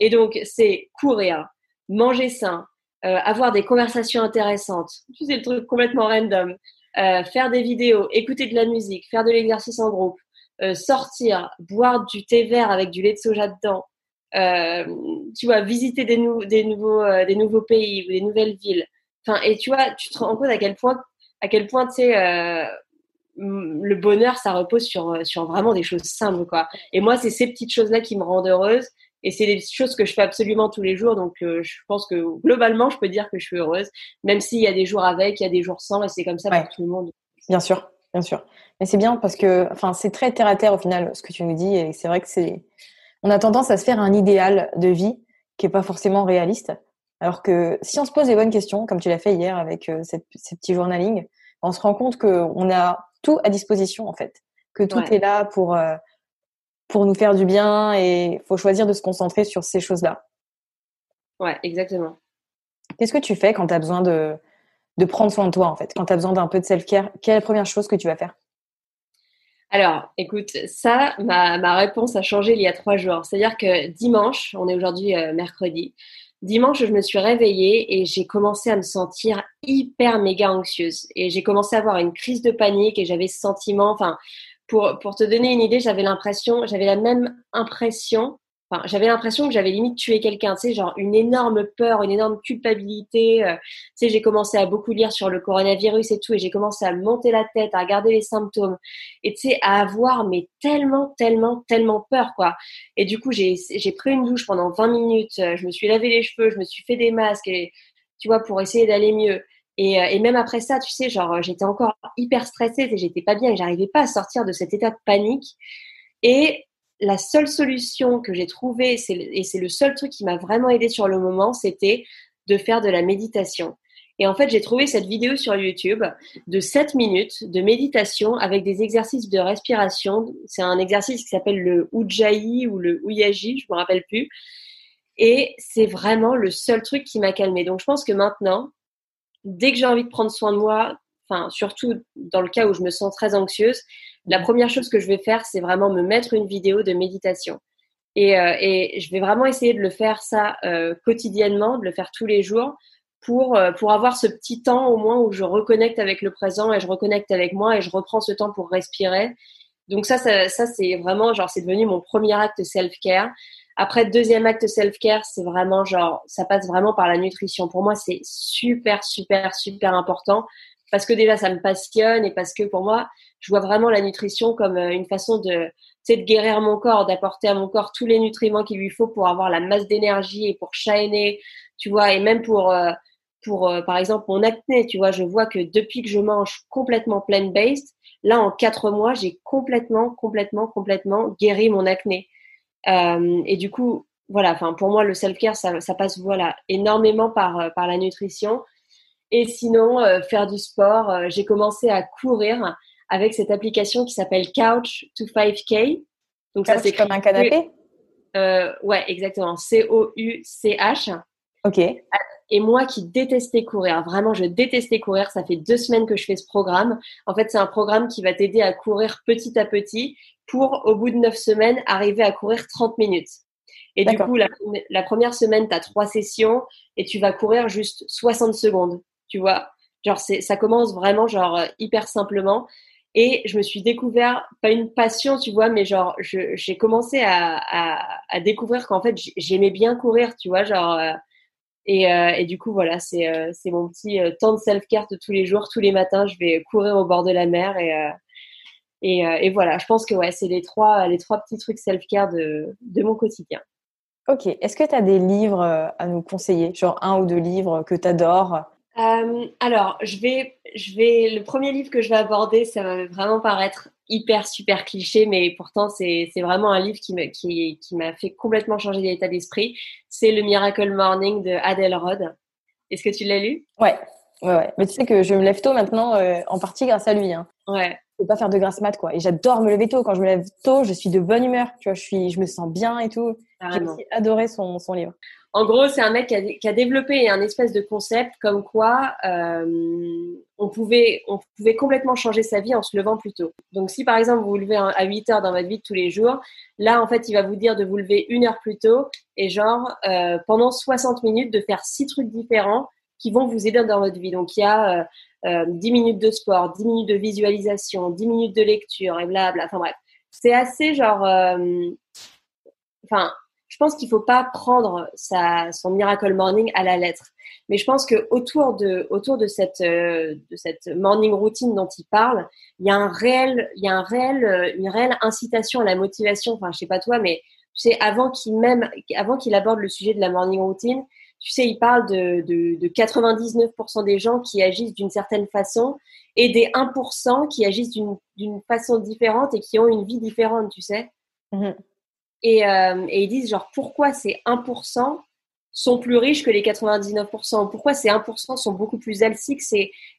et donc, c'est courir, manger sain, euh, avoir des conversations intéressantes. Tu sais, le truc complètement random. Euh, faire des vidéos, écouter de la musique, faire de l'exercice en groupe, euh, sortir, boire du thé vert avec du lait de soja dedans. tu vois, visiter des, des nouveaux, des nouveaux pays ou des nouvelles villes. Enfin, et tu vois, tu te rends compte à quel point, à quel point, tu sais, le bonheur, ça repose sur, sur vraiment des choses simples, quoi. Et moi, c'est ces petites choses-là qui me rendent heureuse. Et c'est des choses que je fais absolument tous les jours. Donc, euh, je pense que globalement, je peux dire que je suis heureuse, même s'il y a des jours avec, il y a des jours sans, et c'est comme ça pour tout le monde. Bien sûr, bien sûr. Mais c'est bien parce que, enfin, c'est très terre à terre au final ce que tu nous dis, et c'est vrai que c'est, on a tendance à se faire un idéal de vie qui est pas forcément réaliste. Alors que si on se pose les bonnes questions, comme tu l'as fait hier avec euh, cette, ces petits journaling, on se rend compte qu'on a tout à disposition en fait, que tout est là pour euh, pour nous faire du bien et il faut choisir de se concentrer sur ces choses-là. Ouais, exactement. Qu'est-ce que tu fais quand tu as besoin de, de prendre soin de toi, en fait? Quand tu as besoin d'un peu de self-care, quelle est la première chose que tu vas faire? Alors, écoute, ça, ma, ma, réponse a changé il y a trois jours. C'est-à-dire que dimanche, on est aujourd'hui euh, mercredi, dimanche, je me suis réveillée et j'ai commencé à me sentir hyper méga anxieuse. Et j'ai commencé à avoir une crise de panique et j'avais ce sentiment, enfin, pour, pour te donner une idée, j'avais l'impression, j'avais la même impression, j'avais l'impression que j'avais limite tué quelqu'un, tu sais, genre une énorme peur, une énorme culpabilité. Euh, tu sais, j'ai commencé à beaucoup lire sur le coronavirus et tout, et j'ai commencé à monter la tête, à regarder les symptômes, et tu sais, à avoir, mais tellement, tellement, tellement peur, quoi. Et du coup, j'ai pris une douche pendant 20 minutes, euh, je me suis lavé les cheveux, je me suis fait des masques, et tu vois, pour essayer d'aller mieux. Et, euh, et, même après ça, tu sais, genre, j'étais encore hyper stressée, j'étais pas bien, j'arrivais pas à sortir de cet état de panique. Et la seule solution que j'ai trouvée, et c'est le seul truc qui m'a vraiment aidé sur le moment, c'était de faire de la méditation. Et en fait, j'ai trouvé cette vidéo sur YouTube de 7 minutes de méditation avec des exercices de respiration. C'est un exercice qui s'appelle le Ujjayi ou le Uyaji, je me rappelle plus. Et c'est vraiment le seul truc qui m'a calmée. Donc, je pense que maintenant, dès que j'ai envie de prendre soin de moi, enfin surtout dans le cas où je me sens très anxieuse, la première chose que je vais faire, c'est vraiment me mettre une vidéo de méditation. Et, euh, je vais vraiment essayer de le faire ça euh, quotidiennement, de le faire tous les jours pour, euh, pour avoir ce petit temps au moins où je reconnecte avec le présent et je reconnecte avec moi et je reprends ce temps pour respirer. Donc ça, ça, ça c'est vraiment genre c'est devenu mon premier acte self-care. Après, deuxième acte self-care, c'est vraiment genre, ça passe vraiment par la nutrition. Pour moi, c'est super, super, super important parce que déjà, ça me passionne et parce que pour moi, je vois vraiment la nutrition comme euh, une façon de, de guérir mon corps, d'apporter à mon corps tous les nutriments qu'il lui faut pour avoir la masse d'énergie et pour shiner, tu vois, et même pour, euh, pour euh, par exemple, mon acné, tu vois, je vois que depuis que je mange complètement plant-based, là, en quatre mois, j'ai complètement, complètement, complètement guéri mon acné. Euh, et du coup, voilà, enfin pour moi le self-care ça, ça, passe voilà énormément par par la nutrition. Et sinon euh, faire du sport, j'ai commencé à courir avec cette application qui s'appelle Couch to 5K. Donc ça, c'est comme un canapé? Euh, ouais, exactement. C O U C H. Ok. Et moi qui détestais courir, vraiment je détestais courir, ça fait deux semaines que je fais ce programme. En fait, c'est un programme qui va t'aider à courir petit à petit pour, au bout de neuf semaines, arriver à courir 30 minutes. Et du coup, la, première semaine, tu as trois sessions et tu vas courir juste 60 secondes, tu vois. Genre, ça commence vraiment, genre, hyper simplement. Et je me suis découvert, pas une passion, tu vois, mais genre, j'ai commencé à, découvrir qu'en fait, j'aimais bien courir, tu vois, genre. Euh, et, euh, et, du coup, voilà, c'est euh, mon petit temps de self-care de tous les jours. Tous les matins, je vais courir au bord de la mer et, et, euh, voilà, je pense que ouais, c'est les trois, les trois petits trucs self-care de, de mon quotidien. Ok, est-ce que tu as des livres euh, à nous conseiller? Genre un ou deux livres que tu adores alors, je vais, je vais, le premier livre que je vais aborder, ça va vraiment paraître hyper super cliché, mais pourtant c'est vraiment un livre qui m'a qui, qui fait complètement changer d'état d'esprit. C'est le Miracle Morning de Adele Rod. Est-ce que tu l'as lu? Ouais, ouais, ouais. Mais tu sais que je me lève tôt maintenant, euh, en partie grâce à lui. Hein. Ouais. Je peux pas faire de grasse mat quoi. Et j'adore me lever tôt. Quand je me lève tôt, je suis de bonne humeur. Tu vois, je suis, je me sens bien et tout. J'ai aussi adoré son, son livre. En gros, c'est un mec qui a, développé un espèce de concept comme quoi euh, on, pouvait, on pouvait complètement changer sa vie en se levant plus tôt. Donc, si par exemple vous vous levez à 8 heures dans votre vie tous les jours, là, en fait, il va vous dire de vous lever une heure plus tôt et genre, euh, pendant 60 minutes, de faire six trucs différents qui vont vous aider dans votre vie. Donc, il y a euh, 10 euh, minutes de sport, 10 minutes de visualisation, 10 minutes de lecture et blabla. Enfin bref, c'est assez genre... Enfin, pense qu'il faut pas prendre son miracle morning à la lettre. Mais je pense que autour de autour de cette euh, de cette morning routine dont il parle, il y a un réel il y a un réel euh, une réelle incitation à la motivation. Enfin, je sais pas toi, mais tu sais avant qu'il même avant qu'il aborde le sujet de la morning routine, tu sais, il parle de de, de 99% des gens qui agissent d'une certaine façon et des 1% qui agissent d'une d'une façon différente et qui ont une vie différente, tu sais. Mm-hmm. Et, euh, et, ils disent genre pourquoi ces 1% sont plus riches que les 99%, pourquoi ces 1% sont beaucoup plus alciques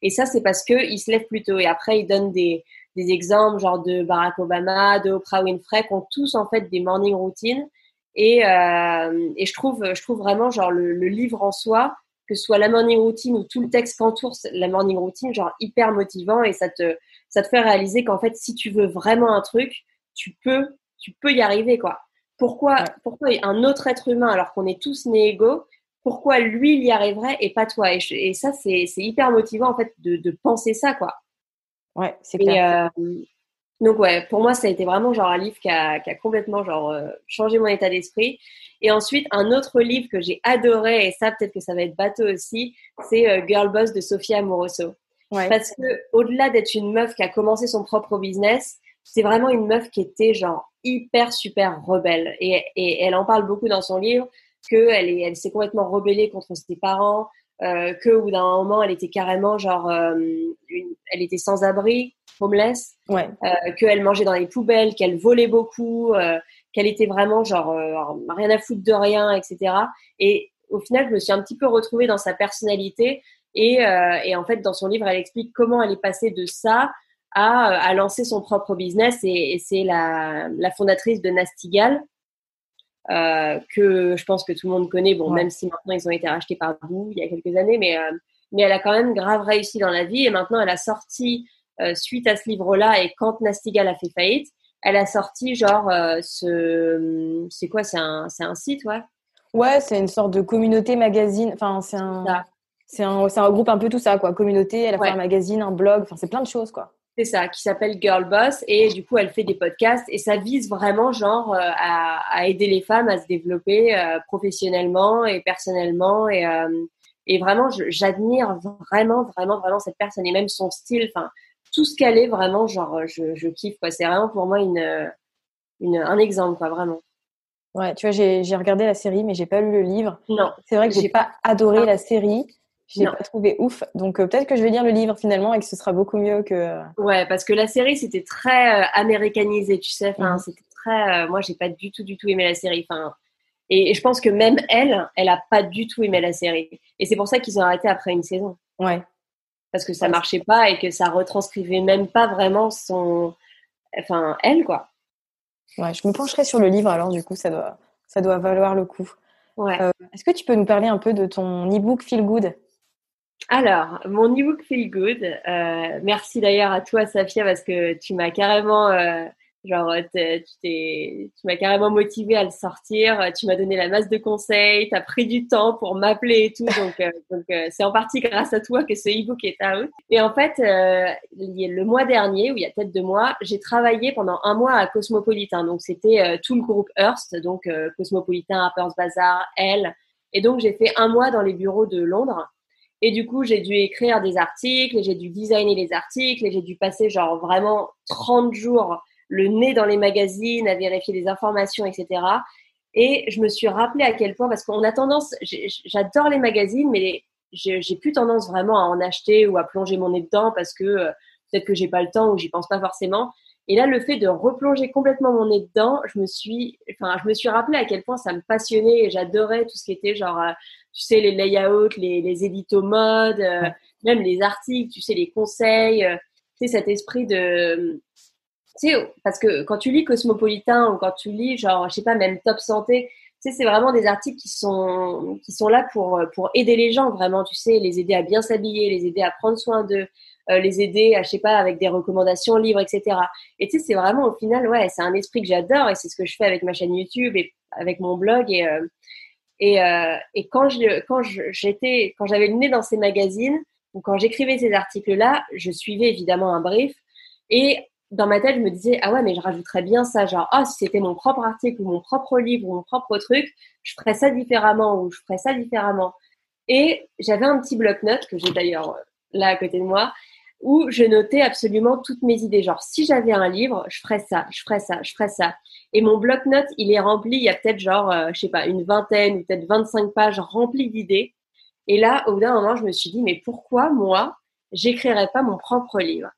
et, ça c'est parce qu'ils se lèvent plus tôt. Et après ils donnent des, des exemples genre de Barack Obama, de Oprah Winfrey qui ont tous en fait des morning routines. Et, euh, et je trouve je trouve vraiment genre le, le, livre en soi que ce soit la morning routine ou tout le texte qu'entoure la morning routine genre hyper motivant et ça te ça te fait réaliser qu'en fait si tu veux vraiment un truc tu peux tu peux y arriver quoi pourquoi, pourquoi un autre être humain, alors qu'on est tous nés égaux, pourquoi lui il y arriverait et pas toi? Et, ça, c'est hyper motivant en fait de, penser ça, quoi. Ouais, c'est clair. Euh, donc ouais, pour moi, ça a été vraiment genre un livre qui a, complètement genre euh, changé mon état d'esprit. Et ensuite, un autre livre que j'ai adoré, et ça peut-être que ça va être bateau aussi, c'est euh, Girl Boss de Sophia Amoroso. Parce que au-delà d'être une meuf qui a commencé son propre business, c'est vraiment une meuf qui était genre hyper super rebelle et, et elle en parle beaucoup dans son livre qu'elle est, elle s'est complètement rebellée contre ses parents, euh, que au bout d'un moment elle était carrément genre, euh, une, elle était sans abri, homeless, ouais. euh, qu'elle mangeait dans les poubelles, qu'elle volait beaucoup, euh, qu'elle était vraiment genre euh, rien à foutre de rien, etc. Et au final, je me suis un petit peu retrouvée dans sa personnalité et, et en fait dans son livre elle explique comment elle est passée de ça à, à lancer son propre business et, et c'est la, la, fondatrice de Nastigal, euh, que je pense que tout le monde connaît, bon, même si maintenant ils ont été rachetés par vous il y a quelques années, mais, euh, mais elle a quand même grave réussi dans la vie et maintenant elle a sorti, euh, suite à ce livre-là et quand Nastigal a fait faillite, elle a sorti genre euh, ce. C'est quoi C'est un, un site, ouais Ouais, c'est une sorte de communauté magazine. Enfin, c'est un. C'est un, un groupe un peu tout ça, quoi. Communauté, elle a fait un magazine, un blog, enfin, c'est plein de choses, quoi. C'est ça, qui s'appelle Girl Boss et du coup elle fait des podcasts et ça vise vraiment genre euh, à, à aider les femmes à se développer euh, professionnellement et personnellement et, euh, et vraiment j'admire vraiment vraiment vraiment cette personne et même son style, enfin tout ce qu'elle est vraiment genre je, je kiffe quoi. C'est vraiment pour moi une, une un exemple quoi vraiment. Ouais, tu vois j'ai regardé la série mais j'ai pas lu le livre. Non. C'est vrai que j'ai pas adoré la série. Je l'ai pas trouvé ouf. Donc euh, peut-être que je vais lire le livre finalement et que ce sera beaucoup mieux que. Euh, ouais, parce que la série c'était très euh, américanisé, tu sais. Enfin, mhm. c'était très. moi, j'ai pas du tout, du tout aimé la série. Enfin, et, je pense que même elle, elle a pas du tout aimé la série. Et c'est pour ça qu'ils ont arrêté après une saison. Ouais. Parce que ça marchait pas et que ça retranscrivait même pas vraiment son. Enfin, elle quoi. Ouais, je me pencherai sur le livre alors du coup, ça doit, ça doit valoir le coup. Ouais. Est-ce que tu peux nous parler un peu de ton e-book Feel Good? Alors, mon e-book Feel Good, euh, merci d'ailleurs à toi, Safia, parce que tu m'as carrément, euh, genre, tu tu m'as carrément motivé à le sortir. Tu m'as donné la masse de conseils, tu as pris du temps pour m'appeler et tout. Donc, euh, donc c'est en partie grâce à toi que ce e-book est out. Et en fait, le mois dernier, ou il y a peut-être deux mois, j'ai travaillé pendant un mois à Cosmopolitan. Donc, c'était tout le groupe Hearst, donc Cosmopolitan, Harper's Bazaar, Elle. Et donc, j'ai fait un mois dans les bureaux de Londres. Et du coup, j'ai dû écrire des articles, j'ai dû designer les articles, et j'ai dû passer genre vraiment 30 jours le nez dans les magazines, à vérifier des informations, etc. Et je me suis rappelé à quel point, parce qu'on a tendance, j'adore les magazines, mais j'ai plus tendance vraiment à en acheter ou à plonger mon nez dedans parce que euh, peut-être que j'ai pas le temps ou j'y pense pas forcément. Et là, le fait de replonger complètement mon nez dedans, je me suis, enfin, je me suis rappelé à quel point ça me passionnait et j'adorais tout ce qui était genre, euh, tu sais, les layouts, les, les éditos mode, euh, même les articles, tu sais, les conseils, tu sais, cet esprit de, tu sais, parce que quand tu lis Cosmopolitain ou quand tu lis, genre, je sais pas, même Top Santé, tu sais, c'est vraiment des articles qui sont, qui sont là pour, pour aider les gens, vraiment, tu sais, les aider à bien s'habiller, les aider à prendre soin d'eux, euh, les aider, à, je sais pas, avec des recommandations, livres, etc. Et tu sais, c'est vraiment, au final, ouais, c'est un esprit que j'adore et c'est ce que je fais avec ma chaîne YouTube et avec mon blog et, euh, et, euh, et quand j'étais, quand j'avais le nez dans ces magazines ou quand j'écrivais ces articles-là, je suivais évidemment un brief et dans ma tête, je me disais, ah ouais, mais je rajouterais bien ça, genre, ah, si c'était mon propre article ou mon propre livre ou mon propre truc, je ferais ça différemment ou je ferais ça différemment. Et j'avais un petit bloc-notes que j'ai d'ailleurs euh, là à côté de moi, où je notais absolument toutes mes idées. Genre, si j'avais un livre, je ferais ça, je ferais ça, je ferais ça. Et mon bloc-notes, il est rempli, il y a peut-être genre, euh, je sais pas, une vingtaine ou peut-être 25 pages remplies d'idées. Et là, au bout d'un moment, je me suis dit, mais pourquoi moi, j'écrirais pas mon propre livre?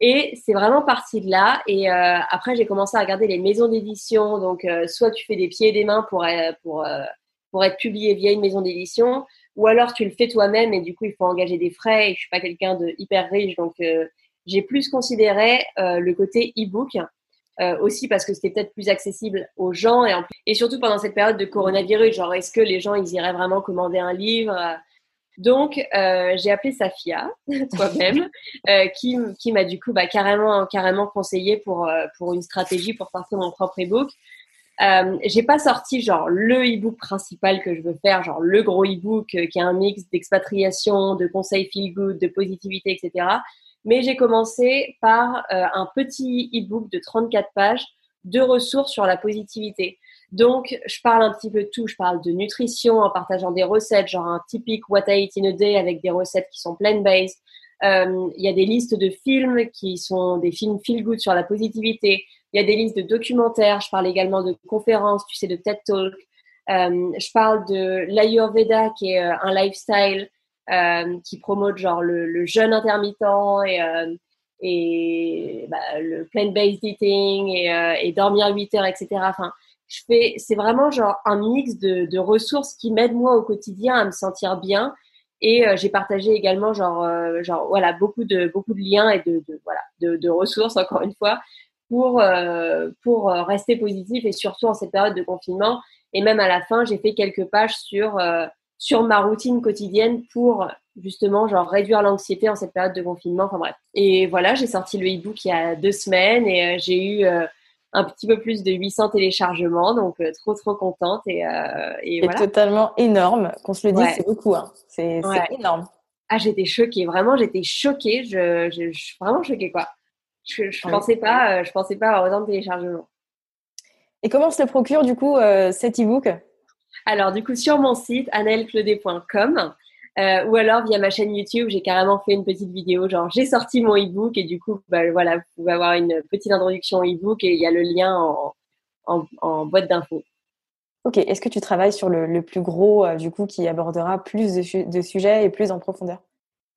Et c'est vraiment parti de là. Et euh, après, j'ai commencé à regarder les maisons d'édition. Donc, euh, soit tu fais des pieds et des mains pour, pour, pour être publié via une maison d'édition, ou alors tu le fais toi-même et du coup, il faut engager des frais. Et je suis pas quelqu'un de hyper riche, donc j'ai plus considéré le côté e-book. aussi parce que c'était peut-être plus accessible aux gens et, en et surtout pendant cette période de coronavirus, genre est-ce que les gens ils iraient vraiment commander un livre donc, euh, j'ai appelé Safia, toi-même, euh, qui, qui m'a du coup bah, carrément, carrément conseillé pour, euh, pour une stratégie pour sortir mon propre e-book. Euh, j'ai pas sorti genre le e-book principal que je veux faire, genre le gros e-book qui est un mix d'expatriation, de conseils feel good, de positivité, etc. Mais j'ai commencé par un petit e-book de 34 pages de ressources sur la positivité. Donc, je parle un petit peu de tout. Je parle de nutrition en partageant des recettes, genre un typique What I Eat in a Day avec des recettes qui sont plant-based. Euh, il y a des listes de films qui sont des films feel good sur la positivité. Il y a des listes de documentaires. Je parle également de conférences, tu sais, de TED Talk. Euh, je parle de l'Ayurveda qui est euh, un lifestyle qui promote genre le, jeûne intermittent et, et bah, le plant-based eating et, dormir 8 heures, etc. Enfin, c'est vraiment genre un mix de, de ressources qui m'aident moi au quotidien à me sentir bien. Et euh, j'ai partagé également genre, euh, genre voilà beaucoup de beaucoup de liens et de, voilà de, ressources encore une fois pour euh, pour rester positif et surtout en cette période de confinement. Et même à la fin, j'ai fait quelques pages sur sur ma routine quotidienne pour justement genre réduire l'anxiété en cette période de confinement. Enfin bref. Et voilà, j'ai sorti le e-book il y a deux semaines et j'ai eu un petit peu plus de 800 téléchargements, donc euh, trop trop contente et, euh, et voilà. totalement énorme, qu'on se le dise, c'est beaucoup, hein. c'est énorme. Ah, j'étais choquée, vraiment, j'étais choquée, je, je, suis vraiment choquée quoi. Je, je pensais pas, euh, je pensais pas avoir autant de téléchargements. Et comment se le procure du coup cet e-book? Alors du coup sur mon site annelleclaudet.com euh, ou alors via ma chaîne YouTube, j'ai carrément fait une petite vidéo, genre j'ai sorti mon e-book et du coup, bah, voilà, vous pouvez avoir une petite introduction au e-book et il y a le lien en, en, en boîte d'infos. Ok, est-ce que tu travailles sur le, le plus gros, euh, du coup, qui abordera plus de, de, sujets et plus en profondeur?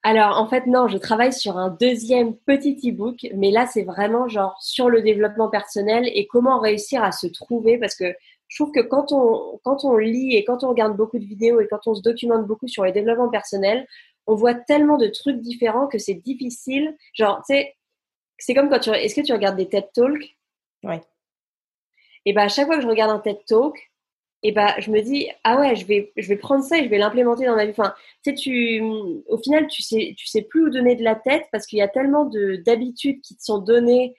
Alors, en fait, non, je travaille sur un deuxième petit e-book, mais là, c'est vraiment genre sur le développement personnel et comment réussir à se trouver parce que je trouve que quand on, quand on lit et quand on regarde beaucoup de vidéos et quand on se documente beaucoup sur le développement personnel, on voit tellement de trucs différents que c'est difficile. Genre, tu sais, c'est comme quand tu. Est-ce que tu regardes des TED Talks? Oui. Et bien, à chaque fois que je regarde un TED Talk, et ben, je me dis, ah ouais, je vais, je vais prendre ça et je vais l'implémenter dans ma vie. Enfin, tu sais, tu, au final, tu sais, tu sais plus où donner de la tête parce qu'il y a tellement d'habitudes qui te sont données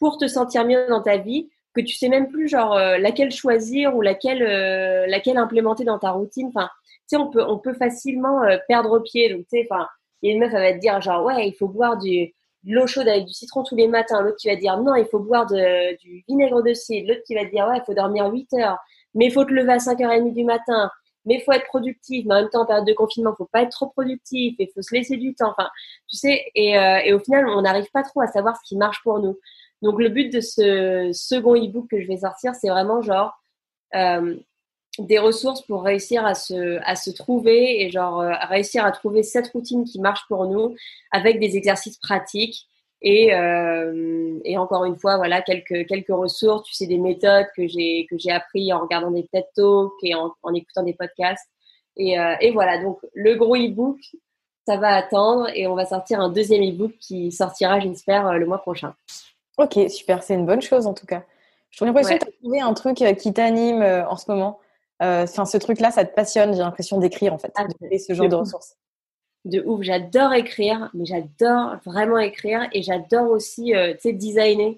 pour te sentir mieux dans ta vie que tu sais même plus genre euh, laquelle choisir ou laquelle euh, laquelle implémenter dans ta routine. Enfin, tu sais, on peut on peut facilement euh, perdre pied. Donc tu sais, enfin, il y a une meuf elle va te dire genre ouais, il faut boire du de l'eau chaude avec du citron tous les matins. L'autre qui va dire non, il faut boire du vinaigre de cidre. L'autre qui va dire ouais, il faut dormir 8 heures, mais il faut te lever à 5h30 du matin. Mais il faut être productif, mais en même temps, en période de confinement, faut pas être trop productif et faut se laisser du temps. Enfin, tu sais, et au final, on n'arrive pas trop à savoir ce qui marche pour nous. Donc le but de ce second e-book que je vais sortir, c'est vraiment genre, euh, des ressources pour réussir à se, à se trouver et genre euh, réussir à trouver cette routine qui marche pour nous avec des exercices pratiques et, euh, et encore une fois voilà quelques quelques ressources. Tu sais des méthodes que j'ai que j'ai appris en regardant des TED Talks et en, écoutant des podcasts. Et, euh, et voilà donc le gros ebook ça va attendre et on va sortir un deuxième ebook qui sortira j'espère euh, le mois prochain ok super c'est une bonne chose en tout cas je trouve l'impression que tu as trouvé un truc qui t'anime en ce moment euh, enfin, ce truc-là, ça te passionne. J'ai l'impression d'écrire en fait, ah, de ce genre de, ressources. De ouf, j'adore écrire, mais j'adore vraiment écrire et j'adore aussi, euh, tu sais, designer.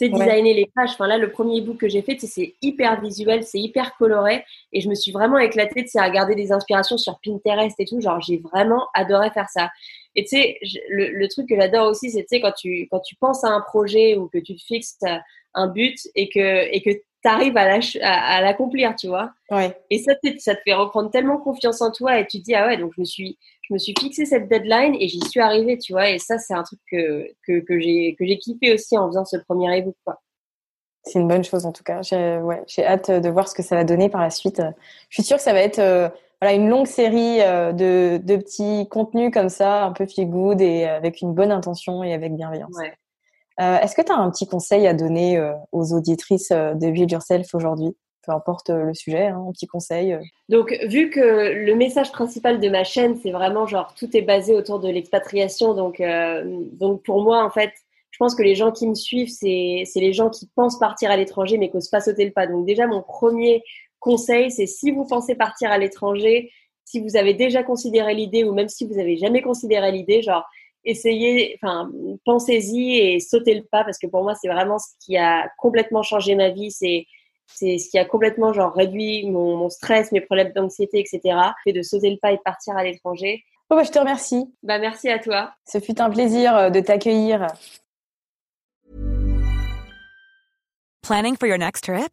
Tu sais, designer les pages. Enfin là, le premier book que j'ai fait, c'est hyper visuel, c'est hyper coloré et je me suis vraiment éclatée, tu à regarder des inspirations sur Pinterest et tout. Genre, j'ai vraiment adoré faire ça. Et tu sais, le, truc que j'adore aussi, c'est tu sais quand tu quand tu penses à un projet ou que tu te fixes un but et que et que tu arrives à l'accomplir, tu vois. Ouais. Et ça, ça te fait reprendre tellement confiance en toi et tu te dis, ah ouais, donc je me suis, je me suis fixé cette deadline et j'y suis arrivée, tu vois. Et ça, c'est un truc que, que, que j'ai kiffé aussi en faisant ce premier ebook, quoi. C'est une bonne chose en tout cas. J'ai ouais, hâte de voir ce que ça va donner par la suite. Je suis sûre que ça va être euh, voilà, une longue série euh, de, de petits contenus comme ça, un peu feel good et avec une bonne intention et avec bienveillance. Ouais. Euh, est-ce que tu as un petit conseil à donner euh, aux auditrices euh, de Build Yourself aujourd'hui? Peu importe le sujet, hein, un petit conseil. Donc, vu que le message principal de ma chaîne, c'est vraiment genre tout est basé autour de l'expatriation, donc, donc pour moi, en fait, je pense que les gens qui me suivent, c'est les gens qui pensent partir à l'étranger mais qui n'osent pas sauter le pas. Donc, déjà, mon premier conseil, c'est si vous pensez partir à l'étranger, si vous avez déjà considéré l'idée ou même si vous avez jamais considéré l'idée, genre essayez, enfin, pensez-y et sautez le pas parce que pour moi, c'est vraiment ce qui a complètement changé ma vie. C'est c'est ce qui a complètement genre réduit mon, mon stress, mes problèmes d'anxiété, etc. Fait de sauter le pas et de partir à l'étranger. Oh bah, je te remercie. Bah merci à toi. Ce fut un plaisir euh, de t'accueillir. Planning for your next trip?